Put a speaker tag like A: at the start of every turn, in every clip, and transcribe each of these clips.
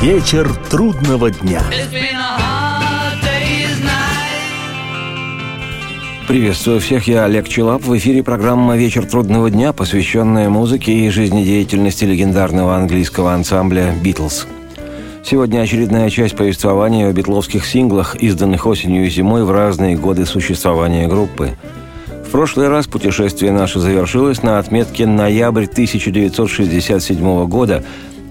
A: Вечер трудного дня.
B: Приветствую всех, я Олег Челап. В эфире программа «Вечер трудного дня», посвященная музыке и жизнедеятельности легендарного английского ансамбля «Битлз». Сегодня очередная часть повествования о битловских синглах, изданных осенью и зимой в разные годы существования группы. В прошлый раз путешествие наше завершилось на отметке ноябрь 1967 года,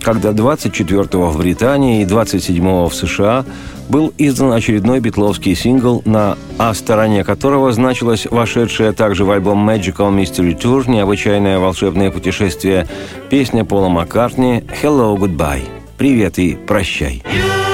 B: когда 24-го в Британии и 27-го в США был издан очередной битловский сингл, на А стороне которого значилась вошедшая также в альбом Magical Mystery Tour необычайное волшебное путешествие песня Пола Маккартни «Hello, Goodbye» – «Привет и прощай». Ты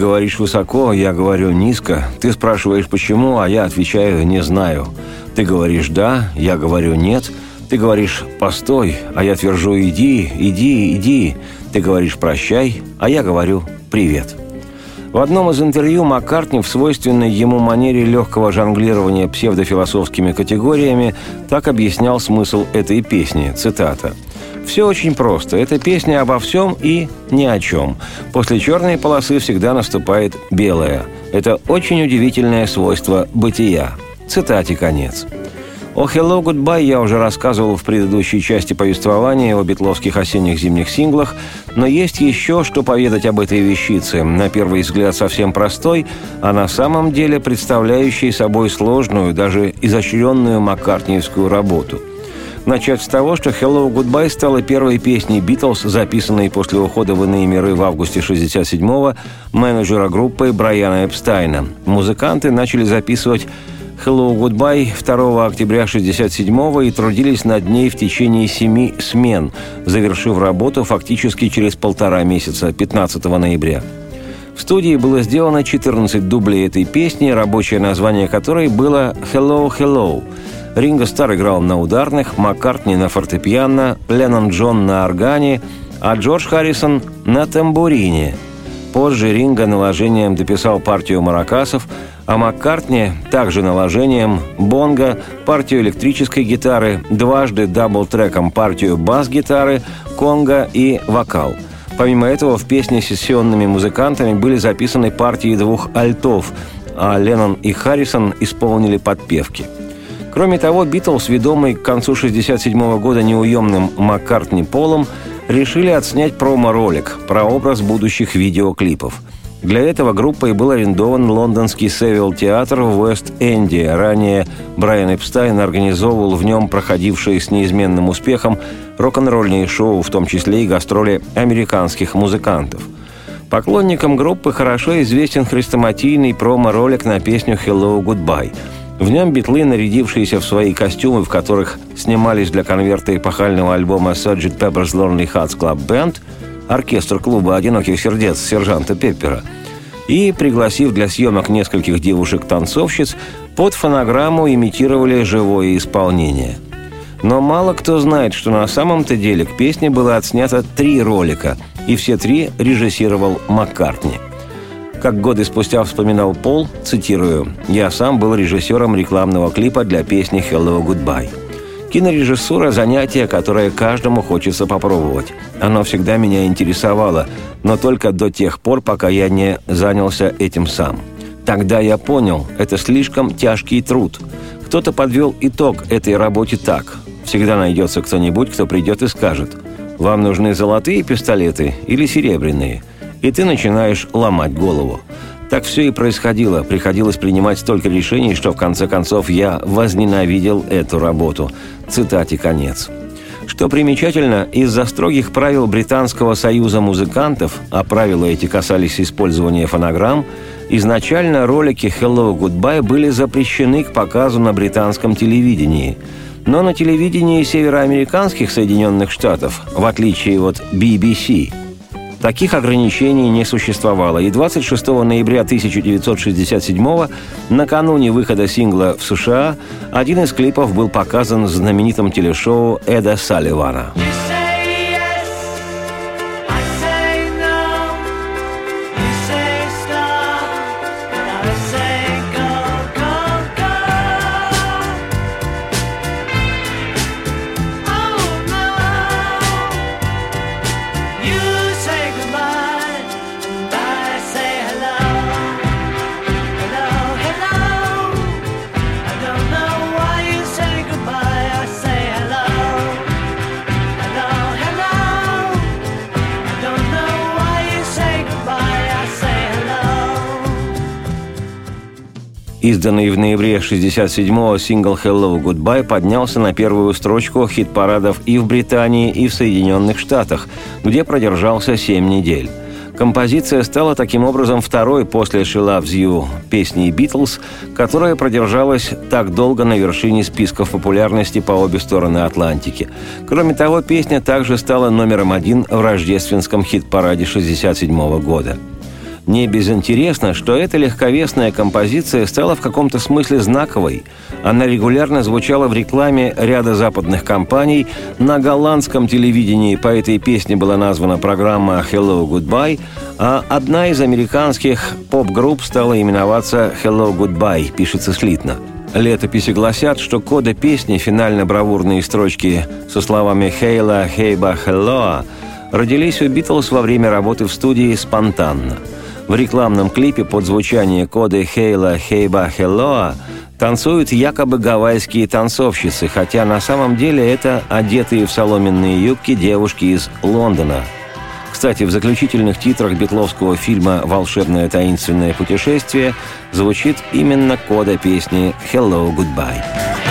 B: говоришь высоко, я говорю низко. Ты спрашиваешь почему, а я отвечаю не знаю. Ты говоришь да, я говорю нет. Ты говоришь «постой», а я твержу «иди, иди, иди». Ты говоришь «прощай», а я говорю «привет». В одном из интервью Маккартни в свойственной ему манере легкого жонглирования псевдофилософскими категориями так объяснял смысл этой песни. Цитата – все очень просто. Это песня обо всем и ни о чем. После черной полосы всегда наступает белая. Это очень удивительное свойство бытия. Цитате конец. О «Hello, Goodbye» я уже рассказывал в предыдущей части повествования о битловских осенних зимних синглах, но есть еще что поведать об этой вещице, на первый взгляд совсем простой, а на самом деле представляющей собой сложную, даже изощренную маккартниевскую работу – Начать с того, что «Hello, Goodbye» стала первой песней «Битлз», записанной после ухода в иные миры в августе 67-го менеджера группы Брайана Эпстайна. Музыканты начали записывать «Hello, Goodbye» 2 октября 67-го и трудились над ней в течение семи смен, завершив работу фактически через полтора месяца, 15 ноября. В студии было сделано 14 дублей этой песни, рабочее название которой было «Hello, Hello», Ринго Стар играл на ударных, Маккартни на фортепиано, Леннон Джон на органе, а Джордж Харрисон на тамбурине. Позже Ринго наложением дописал партию маракасов, а Маккартни также наложением бонга, партию электрической гитары, дважды double-track ом партию бас-гитары, конга и вокал. Помимо этого, в песне сессионными музыкантами были записаны партии двух альтов, а Леннон и Харрисон исполнили подпевки – Кроме того, Битлз, ведомый к концу 1967 года неуемным Маккартни Полом, решили отснять промо-ролик про образ будущих видеоклипов. Для этого группой был арендован лондонский Севилл театр в Уэст-Энде. Ранее Брайан Эпстайн организовывал в нем проходившие с неизменным успехом рок-н-ролльные шоу, в том числе и гастроли американских музыкантов. Поклонникам группы хорошо известен хрестоматийный промо-ролик на песню «Hello, Goodbye», в нем битлы, нарядившиеся в свои костюмы, в которых снимались для конверта эпохального альбома Sgt. Pepper's Lonely Hearts Club Band, оркестр клуба «Одиноких сердец» сержанта Пеппера, и, пригласив для съемок нескольких девушек-танцовщиц, под фонограмму имитировали живое исполнение. Но мало кто знает, что на самом-то деле к песне было отснято три ролика, и все три режиссировал Маккартни – как годы спустя вспоминал Пол, цитирую, «Я сам был режиссером рекламного клипа для песни «Hello, Goodbye». Кинорежиссура – занятие, которое каждому хочется попробовать. Оно всегда меня интересовало, но только до тех пор, пока я не занялся этим сам. Тогда я понял, это слишком тяжкий труд. Кто-то подвел итог этой работе так. Всегда найдется кто-нибудь, кто придет и скажет, «Вам нужны золотые пистолеты или серебряные?» И ты начинаешь ломать голову. Так все и происходило. Приходилось принимать столько решений, что в конце концов я возненавидел эту работу. Цитате конец. Что примечательно, из-за строгих правил Британского союза музыкантов, а правила эти касались использования фонограмм, изначально ролики «Hello, Goodbye» были запрещены к показу на британском телевидении. Но на телевидении североамериканских Соединенных Штатов, в отличие от BBC, Таких ограничений не существовало, и 26 ноября 1967 накануне выхода сингла в США, один из клипов был показан в знаменитом телешоу Эда Салливана. Изданный в ноябре 67-го сингл «Hello, Goodbye» поднялся на первую строчку хит-парадов и в Британии, и в Соединенных Штатах, где продержался 7 недель. Композиция стала таким образом второй после «She Loves You» песни «Битлз», которая продержалась так долго на вершине списков популярности по обе стороны Атлантики. Кроме того, песня также стала номером один в рождественском хит-параде 67 года. Не безинтересно, что эта легковесная композиция стала в каком-то смысле знаковой. Она регулярно звучала в рекламе ряда западных компаний. На голландском телевидении по этой песне была названа программа «Hello, Goodbye», а одна из американских поп-групп стала именоваться «Hello, Goodbye», пишется слитно. Летописи гласят, что коды песни, финально-бравурные строчки со словами «Хейла, Хейба, Хеллоа» родились у Битлз во время работы в студии спонтанно – в рекламном клипе под звучание коды Хейла Хейба Хеллоа танцуют якобы гавайские танцовщицы, хотя на самом деле это одетые в соломенные юбки девушки из Лондона. Кстати, в заключительных титрах битловского фильма «Волшебное таинственное путешествие» звучит именно кода песни «Hello, Goodbye».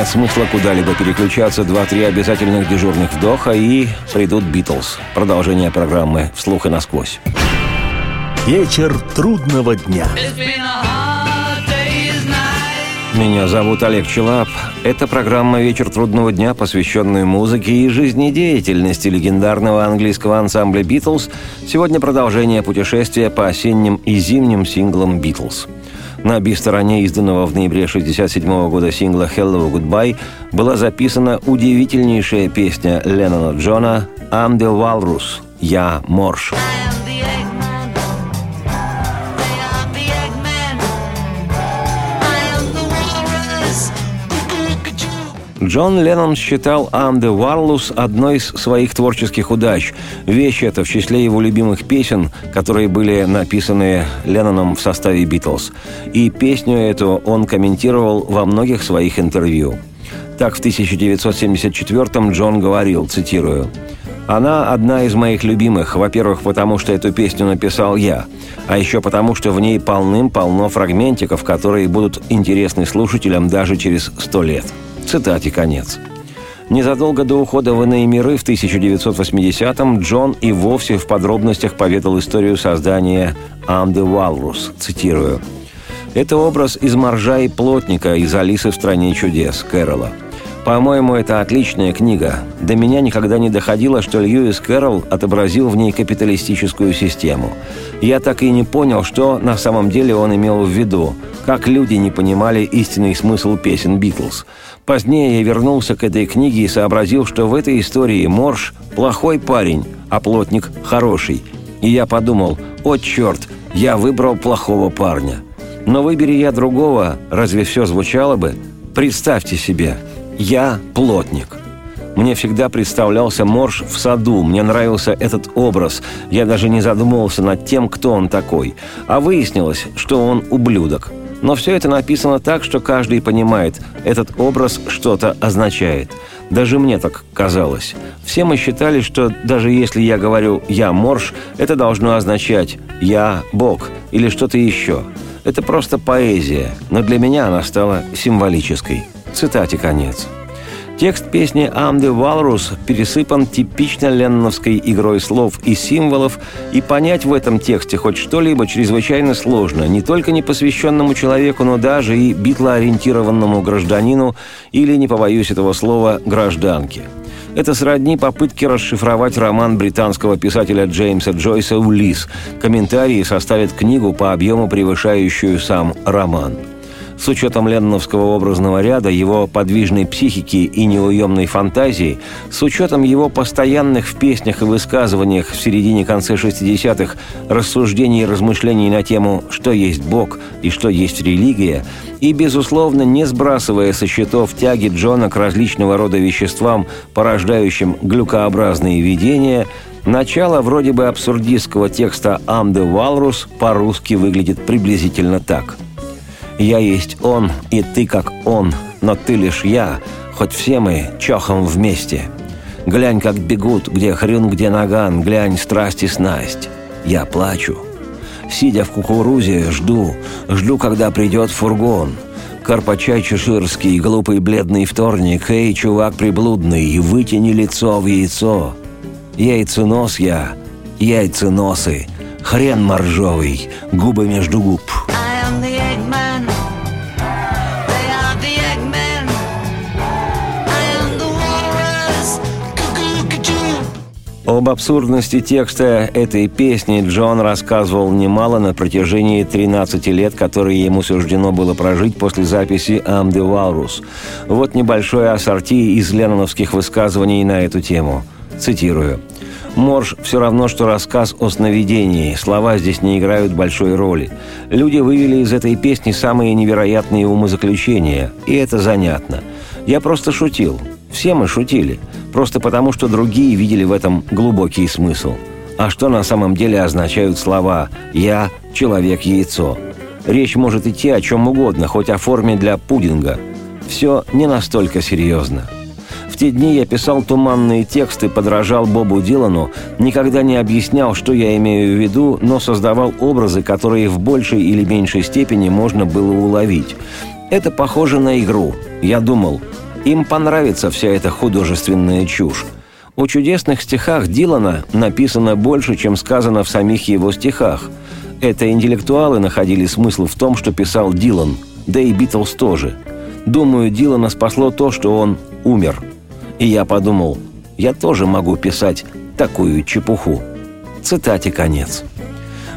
B: Нет смысла куда-либо переключаться. Два-три обязательных дежурных вдоха и придут Битлз. Продолжение программы «Вслух и насквозь».
A: Вечер трудного дня.
B: Меня зовут Олег Челап. Это программа «Вечер трудного дня», посвященная музыке и жизнедеятельности легендарного английского ансамбля «Битлз». Сегодня продолжение путешествия по осенним и зимним синглам «Битлз». На би-стороне изданного в ноябре 1967 года сингла «Hello, Goodbye» была записана удивительнейшая песня Леннона Джона «I'm the Walrus» – «Я Морж». Джон Леннон считал «I'm the Warlus» одной из своих творческих удач. Вещь эта в числе его любимых песен, которые были написаны Ленноном в составе «Битлз». И песню эту он комментировал во многих своих интервью. Так, в 1974-м Джон говорил, цитирую, «Она одна из моих любимых, во-первых, потому что эту песню написал я, а еще потому, что в ней полным-полно фрагментиков, которые будут интересны слушателям даже через сто лет». Цитате конец. Незадолго до ухода в иные миры в 1980-м Джон и вовсе в подробностях поведал историю создания «I'm the Walrus», цитирую. «Это образ из моржа и плотника из «Алисы в стране чудес» Кэрола. По-моему, это отличная книга. До меня никогда не доходило, что Льюис Кэрролл отобразил в ней капиталистическую систему. Я так и не понял, что на самом деле он имел в виду, как люди не понимали истинный смысл песен «Битлз». Позднее я вернулся к этой книге и сообразил, что в этой истории Морж – плохой парень, а плотник – хороший. И я подумал, о черт, я выбрал плохого парня. Но выбери я другого, разве все звучало бы? Представьте себе, я плотник. Мне всегда представлялся Морж в саду, мне нравился этот образ. Я даже не задумывался над тем, кто он такой. А выяснилось, что он ублюдок. Но все это написано так, что каждый понимает, этот образ что-то означает. Даже мне так казалось. Все мы считали, что даже если я говорю «я морж», это должно означать «я Бог» или что-то еще. Это просто поэзия, но для меня она стала символической. Цитате конец. Текст песни «I'm the Walrus» пересыпан типично ленноновской игрой слов и символов, и понять в этом тексте хоть что-либо чрезвычайно сложно, не только непосвященному человеку, но даже и битлоориентированному гражданину или, не побоюсь этого слова, гражданке. Это сродни попытке расшифровать роман британского писателя Джеймса Джойса «Улис». Комментарии составят книгу по объему, превышающую сам роман – с учетом ленновского образного ряда, его подвижной психики и неуемной фантазии, с учетом его постоянных в песнях и высказываниях в середине-конце 60-х рассуждений и размышлений на тему «что есть Бог» и «что есть религия», и, безусловно, не сбрасывая со счетов тяги Джона к различного рода веществам, порождающим глюкообразные видения – Начало вроде бы абсурдистского текста «Am the Walrus» по-русски выглядит приблизительно так – я есть он, и ты как он, но ты лишь я, хоть все мы чохом вместе. Глянь, как бегут, где хрюн, где наган, глянь, страсть и снасть. Я плачу. Сидя в кукурузе, жду, жду, когда придет фургон. Карпачай чеширский, глупый бледный вторник, эй, чувак приблудный, вытяни лицо в яйцо. Яйценос я, яйценосы, хрен моржовый, губы между губ. Об абсурдности текста этой песни Джон рассказывал немало на протяжении 13 лет, которые ему суждено было прожить после записи «Am the Walrus». Вот небольшое ассорти из ленноновских высказываний на эту тему. Цитирую. Морж все равно, что рассказ о сновидении. Слова здесь не играют большой роли. Люди вывели из этой песни самые невероятные умозаключения, и это занятно. Я просто шутил. Все мы шутили. Просто потому, что другие видели в этом глубокий смысл. А что на самом деле означают слова «я – человек-яйцо»? Речь может идти о чем угодно, хоть о форме для пудинга. Все не настолько серьезно. В те дни я писал туманные тексты, подражал Бобу Дилану, никогда не объяснял, что я имею в виду, но создавал образы, которые в большей или меньшей степени можно было уловить. Это похоже на игру. Я думал, им понравится вся эта художественная чушь. О чудесных стихах Дилана написано больше, чем сказано в самих его стихах. Это интеллектуалы находили смысл в том, что писал Дилан, да и Битлз тоже. Думаю, Дилана спасло то, что он умер. И я подумал, я тоже могу писать такую чепуху. Цитате конец.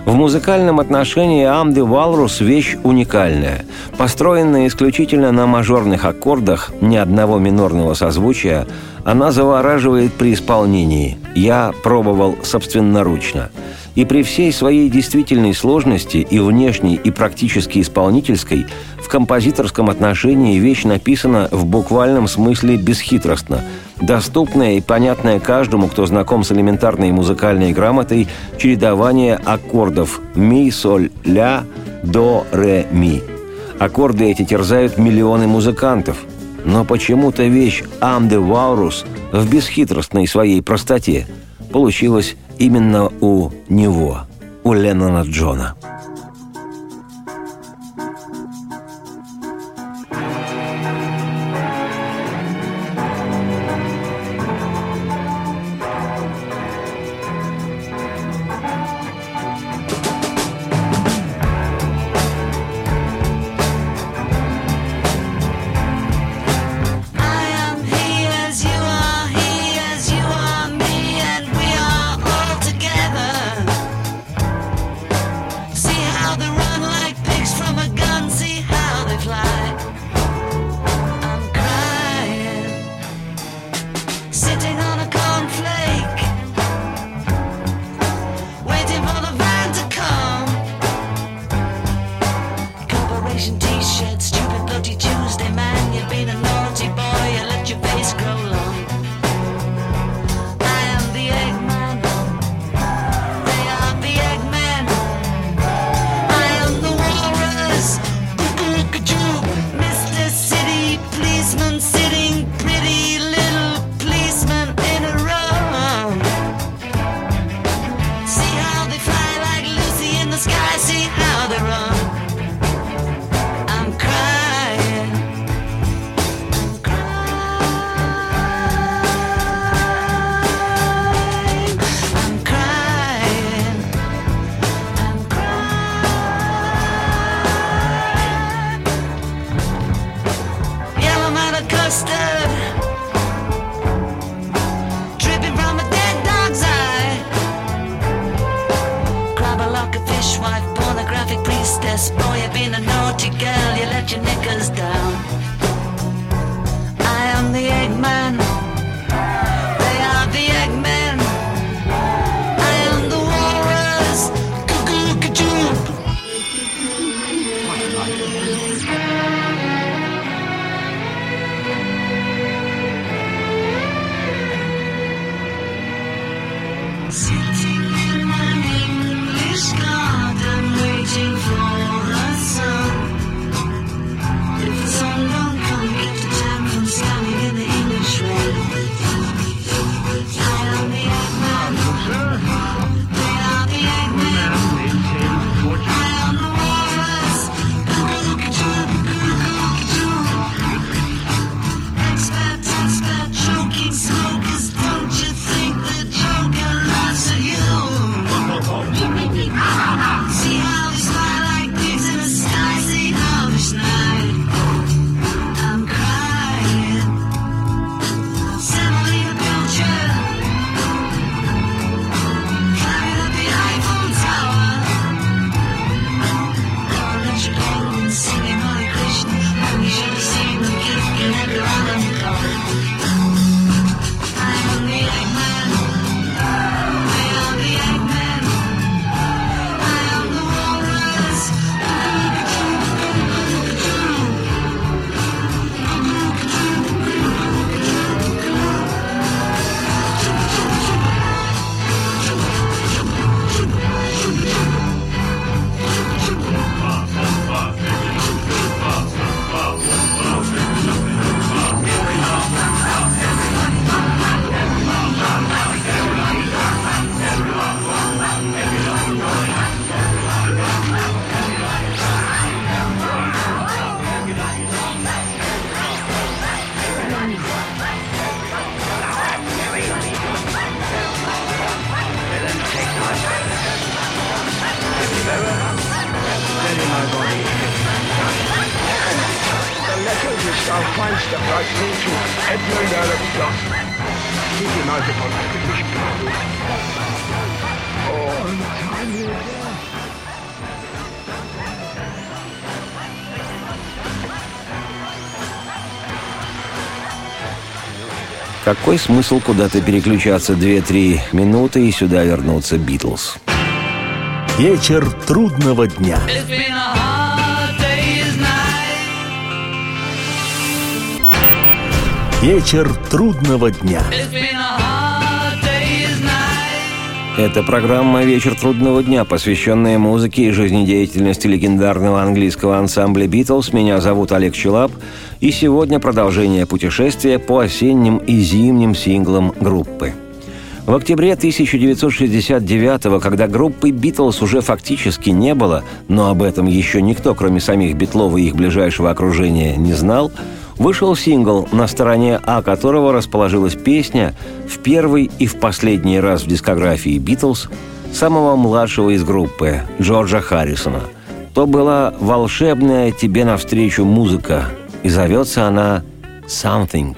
B: В музыкальном отношении «Am the Walrus» – вещь уникальная. Построенная исключительно на мажорных аккордах, ни одного минорного созвучия, она завораживает при исполнении. Я пробовал собственноручно. И при всей своей действительной сложности и внешней, и практически исполнительской, в композиторском отношении вещь написана в буквальном смысле бесхитростно – доступное и понятное каждому, кто знаком с элементарной музыкальной грамотой, чередование аккордов ми, соль, ля, до, ре, ми. Аккорды эти терзают миллионы музыкантов. Но почему-то вещь «Am the Walrus» в бесхитростной своей простоте получилась именно у него, у Леннона Джона. Какой смысл куда-то переключаться 2-3 минуты и сюда вернуться Битлз?
A: Вечер трудного дня. Вечер трудного дня.
B: Это программа «Вечер трудного дня», посвященная музыке и жизнедеятельности легендарного английского ансамбля «Битлз». Меня зовут Олег Челап, и сегодня продолжение путешествия по осенним и зимним синглам группы. В октябре 1969 когда группы «Битлз» уже фактически не было, но об этом еще никто, кроме самих Битлов и их ближайшего окружения, не знал, вышел сингл, на стороне А которого расположилась песня в первый и в последний раз в дискографии «Битлз» самого младшего из группы, Джорджа Харрисона. То была волшебная тебе навстречу музыка, и зовется она «Something».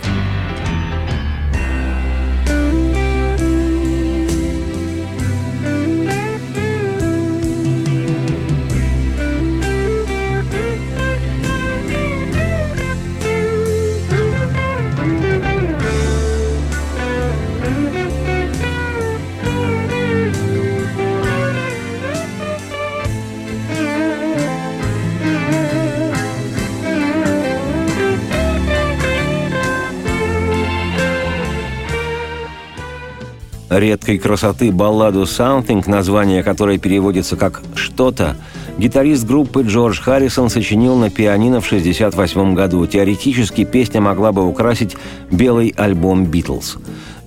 B: Редкой красоты балладу «Something», название которой переводится как «что-то», гитарист группы Джордж Харрисон сочинил на пианино в 1968 году. Теоретически песня могла бы украсить белый альбом «Битлз».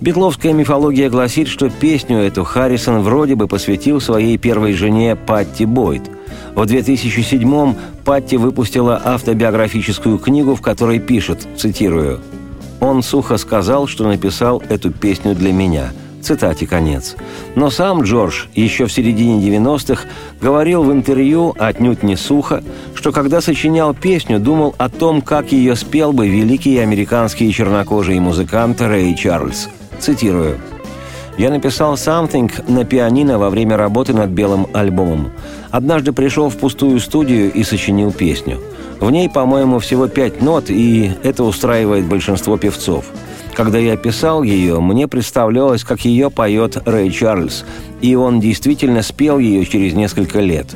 B: Битловская мифология гласит, что песню эту Харрисон вроде бы посвятил своей первой жене Патти Бойд. В 2007-м Патти выпустила автобиографическую книгу, в которой пишет, цитирую, «Он сухо сказал, что написал эту песню для меня». Цитате конец. Но сам Джордж еще в середине 90-х говорил в интервью, отнюдь не сухо, что когда сочинял песню, думал о том, как ее спел бы великий американский чернокожий музыкант Рэй Чарльз. Цитирую. «Я написал «Something» на пианино во время работы над белым альбомом. однажды пришел в пустую студию и сочинил песню. В ней, по-моему, всего пять нот, и это устраивает большинство певцов. Когда я писал ее, мне представлялось, как ее поет Рэй Чарльз, и он действительно спел ее через несколько лет.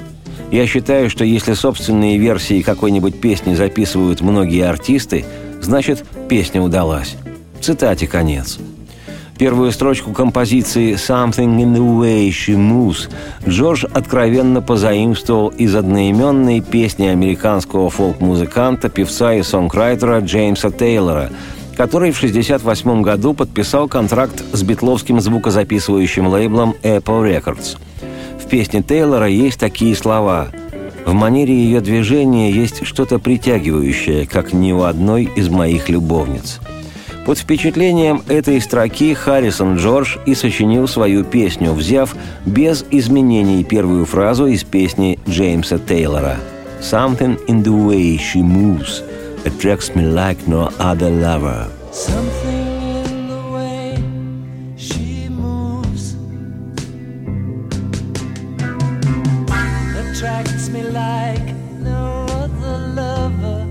B: Я считаю, что если собственные версии какой-нибудь песни записывают многие артисты, значит, песня удалась. Цитате конец. Первую строчку композиции «Something in the way she moves» Джордж откровенно позаимствовал из одноименной песни американского фолк-музыканта, певца и сонграйтера Джеймса Тейлора, который в 1968 году подписал контракт с битловским звукозаписывающим лейблом Apple Records. В песне Тейлора есть такие слова «В манере ее движения есть что-то притягивающее, как ни у одной из моих любовниц». Под впечатлением этой строки Харрисон Джордж и сочинил свою песню, взяв без изменений первую фразу из песни Джеймса Тейлора «Something in the way she moves attracts me like no other lover».
C: Something in the way she moves attracts me like no other lover.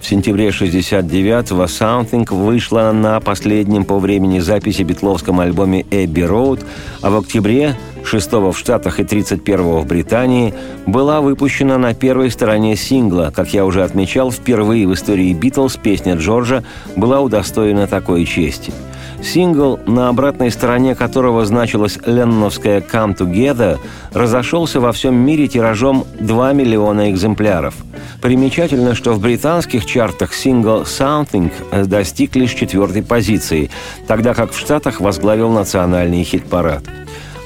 B: В сентябре 69-го «Something» вышла на последнем по времени записи битловском альбоме «Эбби Роуд», а в октябре 6 в Штатах и 31 в Британии была выпущена на первой стороне сингла. Как я уже отмечал, впервые в истории «Битлз» песня Джорджа была удостоена такой чести. Сингл, на обратной стороне которого значилась ленноновская «Come Together», разошелся во всем мире тиражом 2 миллиона экземпляров. Примечательно, что в британских чартах сингл «Something» достиг лишь четвертой позиции, тогда как в Штатах возглавил национальный хит-парад.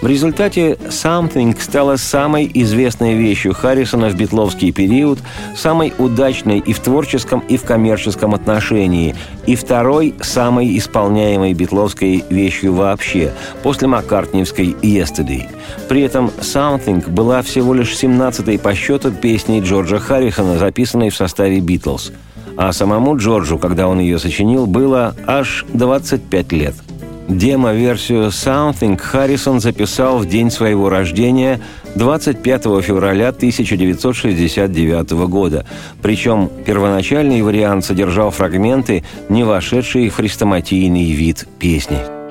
B: В результате «Something» стала самой известной вещью Харрисона в битловский период, самой удачной и в творческом, и в коммерческом отношении, и второй самой исполняемой битловской вещью вообще, после маккартниевской «Yesterday». При этом «Something» была всего лишь 17-й по счету песней Джорджа Харрисона, записанной в составе «Битлз». А самому Джорджу, когда он ее сочинил, было аж 25 лет – Демо-версию «Something» Харрисон записал в день своего рождения 25 февраля 1969 года. Причем первоначальный вариант содержал фрагменты, не вошедшие в хрестоматийный вид песни.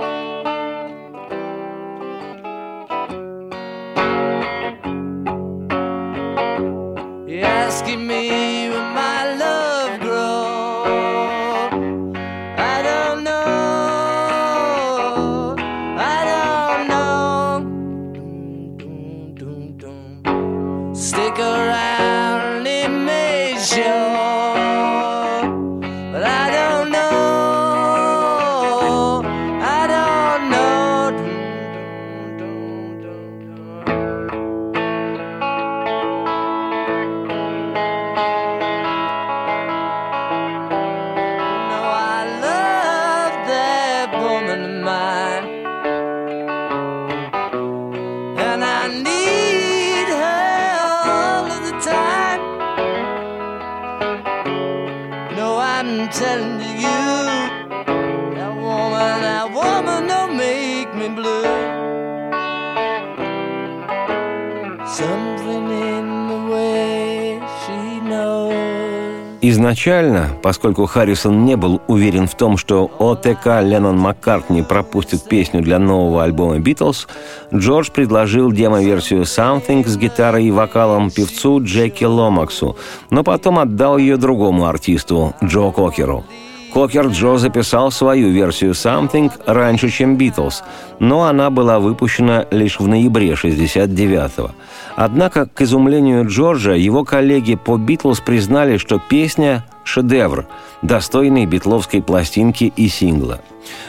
B: Изначально, поскольку Харрисон не был уверен в том, что ОТК Леннон Маккартни пропустит песню для нового альбома «Битлз», Джордж предложил демо-версию «Something» с гитарой и вокалом певцу Джеки Ломаксу, но потом отдал ее другому артисту, Джо Кокеру. Кокер Джо записал свою версию «Something» раньше, чем «Битлз», но она была выпущена лишь в ноябре 69-го. Однако, к изумлению Джорджа, его коллеги по «Битлз» признали, что песня – шедевр, достойный битловской пластинки и сингла.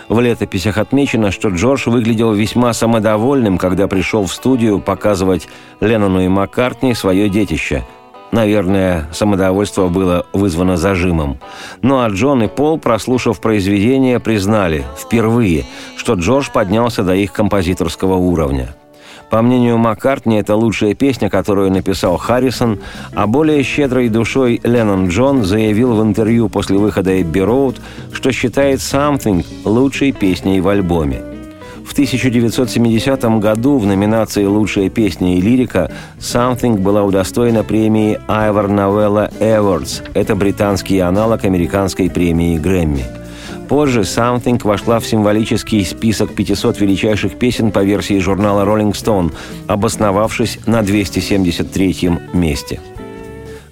B: В летописях отмечено, что Джордж выглядел весьма самодовольным, когда пришел в студию показывать Леннону и Маккартни свое детище – Наверное, самодовольство было вызвано зажимом. Ну а Джон и Пол, прослушав произведение, признали впервые, что Джордж поднялся до их композиторского уровня. По мнению Маккартни, это лучшая песня, которую написал Харрисон, а более щедрой душой Леннон Джон заявил в интервью после выхода «Эбби Роуд», что считает «Something» лучшей песней в альбоме. В 1970 году в номинации «Лучшая песня и лирика» «Something» была удостоена премии Ivor Novello Awards. Это британский аналог американской премии Грэмми. Позже «Something» вошла в символический список 500 величайших песен по версии журнала Rolling Stone, обосновавшись на 273-м месте.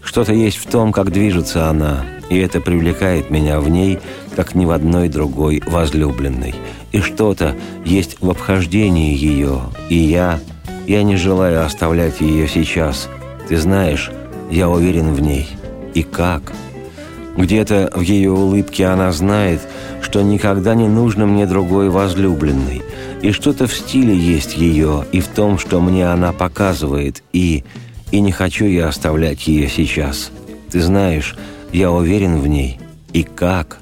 B: Что-то есть в том, как движется она, и это привлекает меня в ней, как ни в одной другой возлюбленной. И что-то есть в обхождении ее, и я, я не желаю оставлять ее сейчас. Ты знаешь, я уверен в ней. И как? Где-то в ее улыбке она знает, что никогда не нужно мне другой возлюбленной. И что-то в стиле есть ее, и в том, что мне она показывает, и... И не хочу я оставлять ее сейчас. Ты знаешь, я уверен в ней. И как?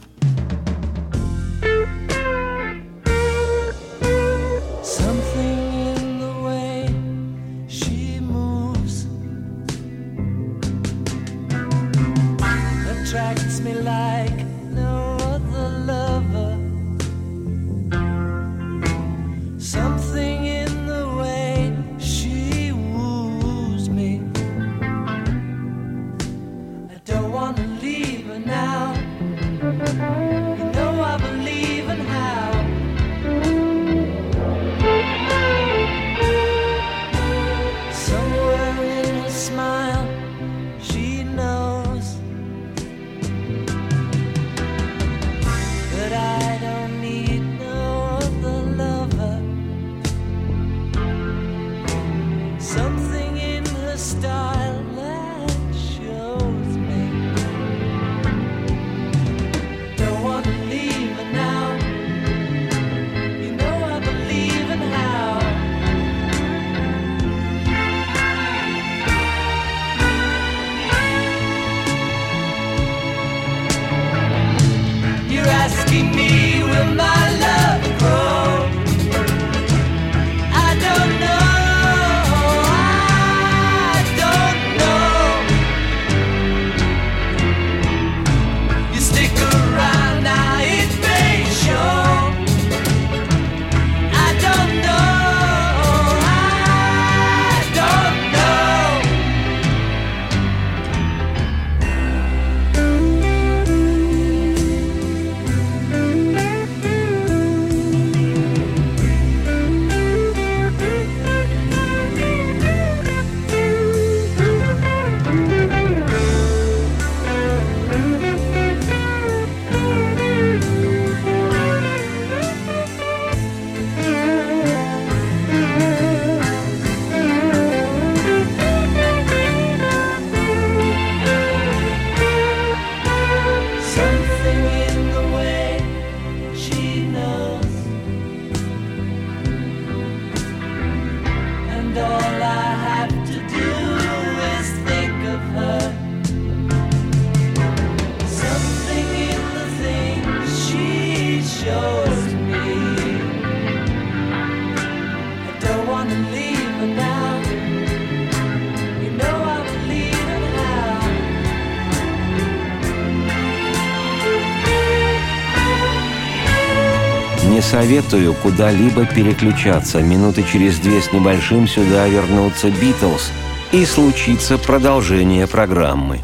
B: Советую куда-либо переключаться. Минуты через две с небольшим сюда вернутся «Битлз». И случится продолжение программы.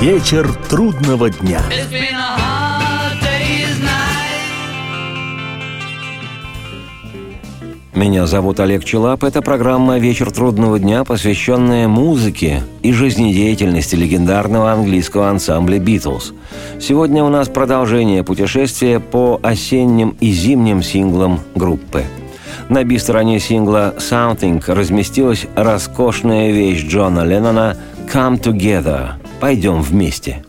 A: Вечер трудного дня.
C: It's been a
B: Меня зовут Олег Челап. Это программа «Вечер трудного дня», посвященная музыке и жизнедеятельности легендарного английского ансамбля «Битлз». Сегодня у нас продолжение путешествия по осенним и зимним синглам группы. На би-стороне сингла «Something» разместилась роскошная вещь Джона Леннона «Come Together». Пойдем вместе.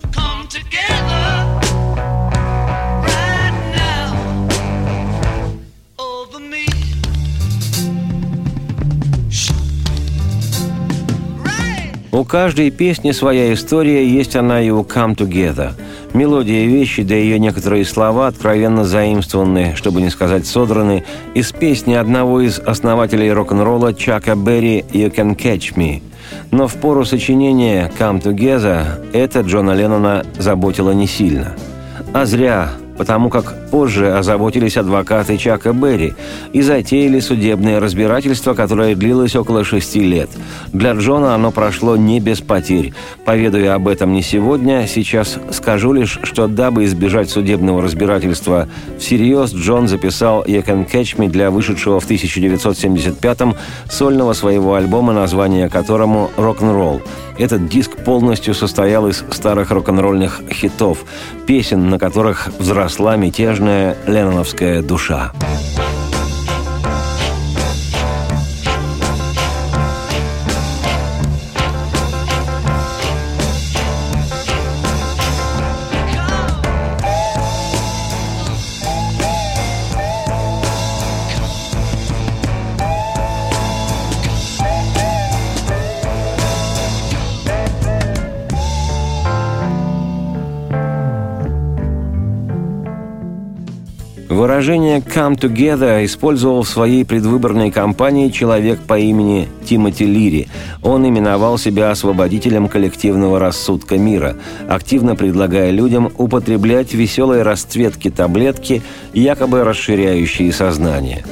B: У каждой песни своя история, есть она и у «Come Together». Мелодия вещи, да ее некоторые слова откровенно заимствованы, чтобы не сказать содраны, из песни одного из основателей рок-н-ролла Чака Берри «You Can Catch Me». Но в пору сочинения «Come Together» это Джона Леннона заботило не сильно. А зря, потому как позже озаботились адвокаты Чака Берри и затеяли судебное разбирательство, которое длилось около шести лет. Для Джона оно прошло не без потерь. Поведаю об этом не сегодня, сейчас скажу лишь, что дабы избежать судебного разбирательства всерьез, Джон записал «You Can Catch Me» для вышедшего в 1975-м сольного своего альбома, название которому «Рок-н-ролл». Этот диск полностью состоял из старых рок-н-ролльных хитов, песен, на которых взросла мятежная ленноновская душа. Выражение «come together» использовал в своей предвыборной кампании человек по имени Тимоти Лири. Он именовал себя освободителем коллективного рассудка мира, активно предлагая людям употреблять веселые расцветки таблетки, якобы расширяющие сознание.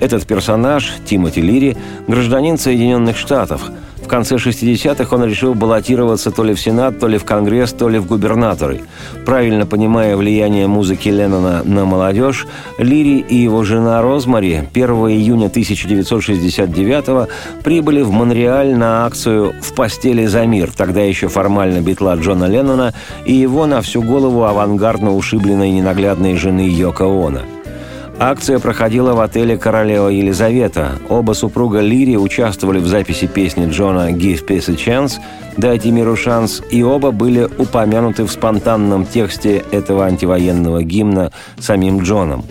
B: Этот персонаж, Тимоти Лири, гражданин Соединенных Штатов – конце 60-х он решил баллотироваться то ли в Сенат, то ли в Конгресс, то ли в губернаторы. Правильно понимая влияние музыки Леннона на молодежь, Лири и его жена Розмари 1 июня 1969 прибыли в Монреаль на акцию «В постели за мир», тогда еще формально битла Джона Леннона и его на всю голову авангардно ушибленной ненаглядной жены Йоко Оно. Акция проходила в отеле «Королева Елизавета». Оба супруга Лири участвовали в записи песни Джона «Give Peace a Chance» «Дайте миру шанс», и оба были упомянуты в спонтанном тексте этого антивоенного гимна самим Джоном.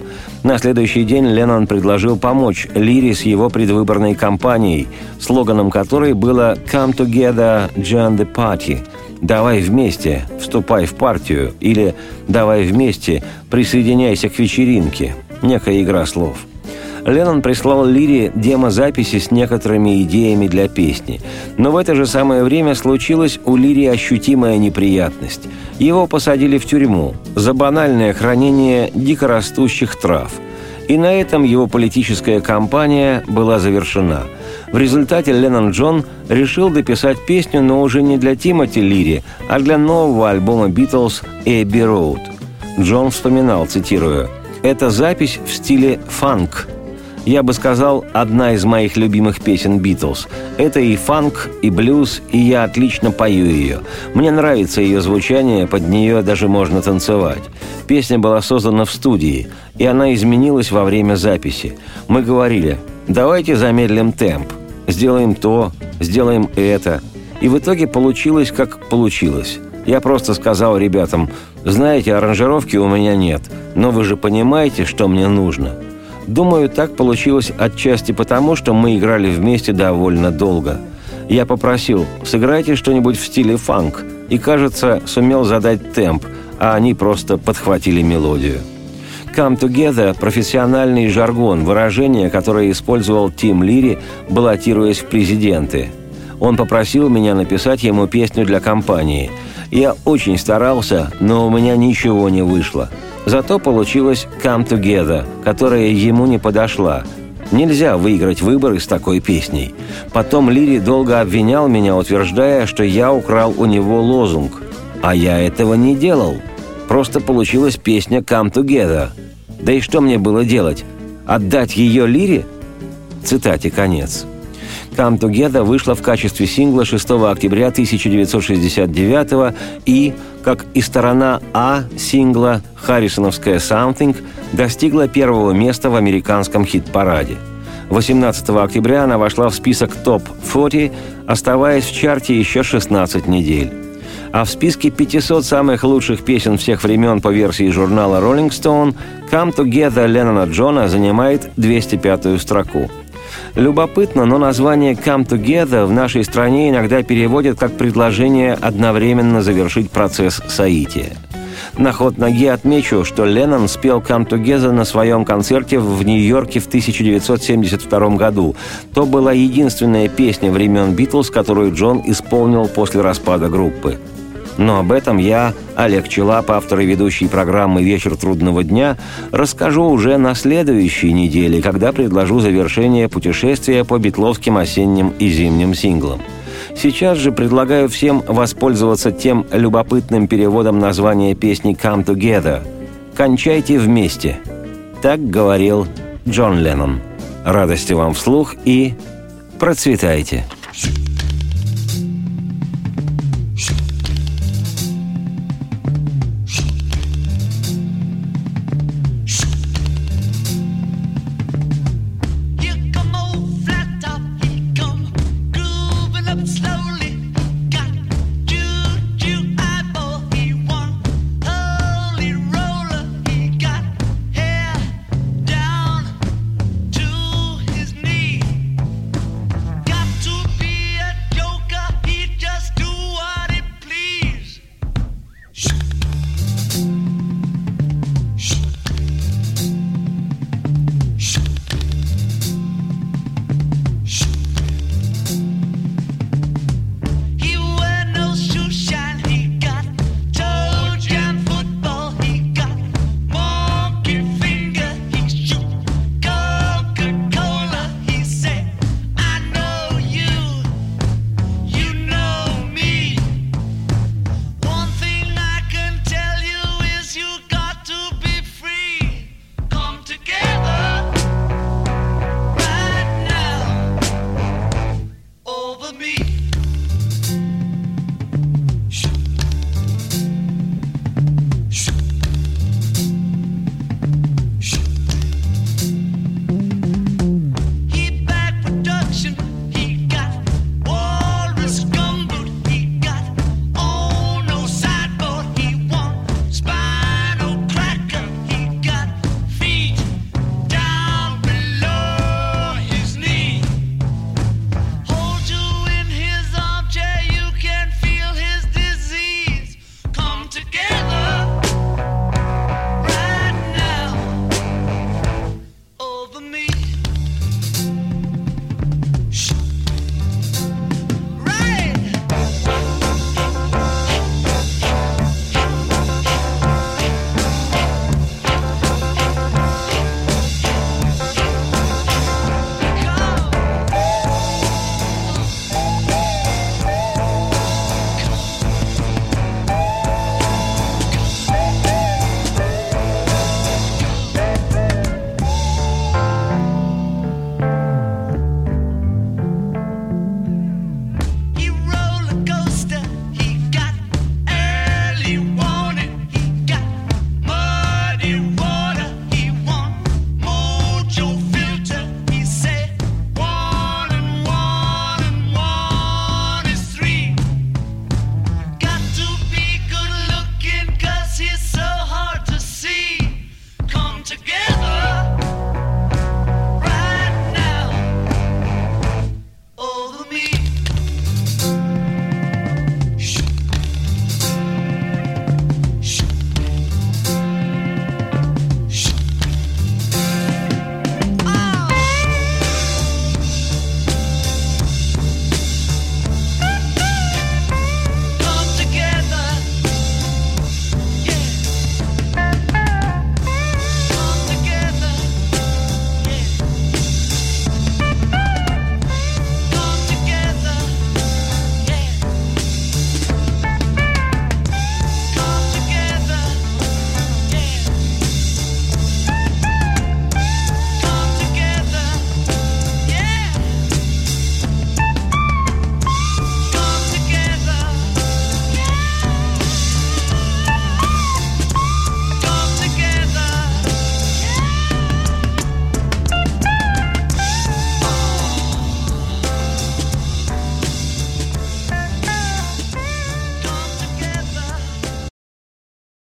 B: На следующий день Леннон предложил помочь Лири с его предвыборной кампанией, слоганом которой было «Come together, join the party», «Давай вместе, вступай в партию» или «Давай вместе, присоединяйся к вечеринке» некая игра слов. Леннон прислал Лире демозаписи с некоторыми идеями для песни. Но в это же самое время случилась у Лири ощутимая неприятность. Его посадили в тюрьму за банальное хранение дикорастущих трав. И на этом его политическая кампания была завершена. В результате Леннон Джон решил дописать песню, но уже не для Тимоти Лири, а для нового альбома «Битлз» «Эбби Роуд». Джон вспоминал, цитирую, это запись в стиле фанк. Я бы сказал, одна из моих любимых песен «Битлз». Это и фанк, и блюз, и я отлично пою ее. Мне нравится ее звучание, под нее даже можно танцевать. Песня была создана в студии, и она изменилась во время записи. Мы говорили, давайте замедлим темп, сделаем то, сделаем это. И в итоге получилось, как получилось. Я просто сказал ребятам, знаете, аранжировки у меня нет, но вы же понимаете, что мне нужно. Думаю, так получилось отчасти потому, что мы играли вместе довольно долго. Я попросил, сыграйте что-нибудь в стиле фанк, и, кажется, сумел задать темп, а они просто подхватили мелодию. «Come Together» – профессиональный жаргон, выражение, которое использовал Тим Лири, баллотируясь в президенты. Он попросил меня написать ему песню для компании – я очень старался, но у меня ничего не вышло. Зато получилась «Come Together», которая ему не подошла. Нельзя выиграть выборы с такой песней. Потом Лири долго обвинял меня, утверждая, что я украл у него лозунг. А я этого не делал. Просто получилась песня «Come Together». Да и что мне было делать? Отдать ее Лире? Цитате конец. «Come Together» вышла в качестве сингла 6 октября 1969 и, как и сторона А сингла «Харрисоновская Something», достигла первого места в американском хит-параде. 18 октября она вошла в список ТОП-40, оставаясь в чарте еще 16 недель. А в списке 500 самых лучших песен всех времен по версии журнала Rolling Stone «Come Together» Леннона Джона занимает 205-ю строку – Любопытно, но название «Come Together» в нашей стране иногда переводят как предложение одновременно завершить процесс соития. На ход ноги отмечу, что Леннон спел «Come Together» на своем концерте в Нью-Йорке в 1972 году. То была единственная песня времен «Битлз», которую Джон исполнил после распада группы. Но об этом я, Олег Челап, автор и ведущий программы «Вечер трудного дня», расскажу уже на следующей неделе, когда предложу завершение путешествия по битловским осенним и зимним синглам. Сейчас же предлагаю всем воспользоваться тем любопытным переводом названия песни «Come Together» – «Кончайте вместе». Так говорил Джон Леннон. Радости вам вслух и процветайте!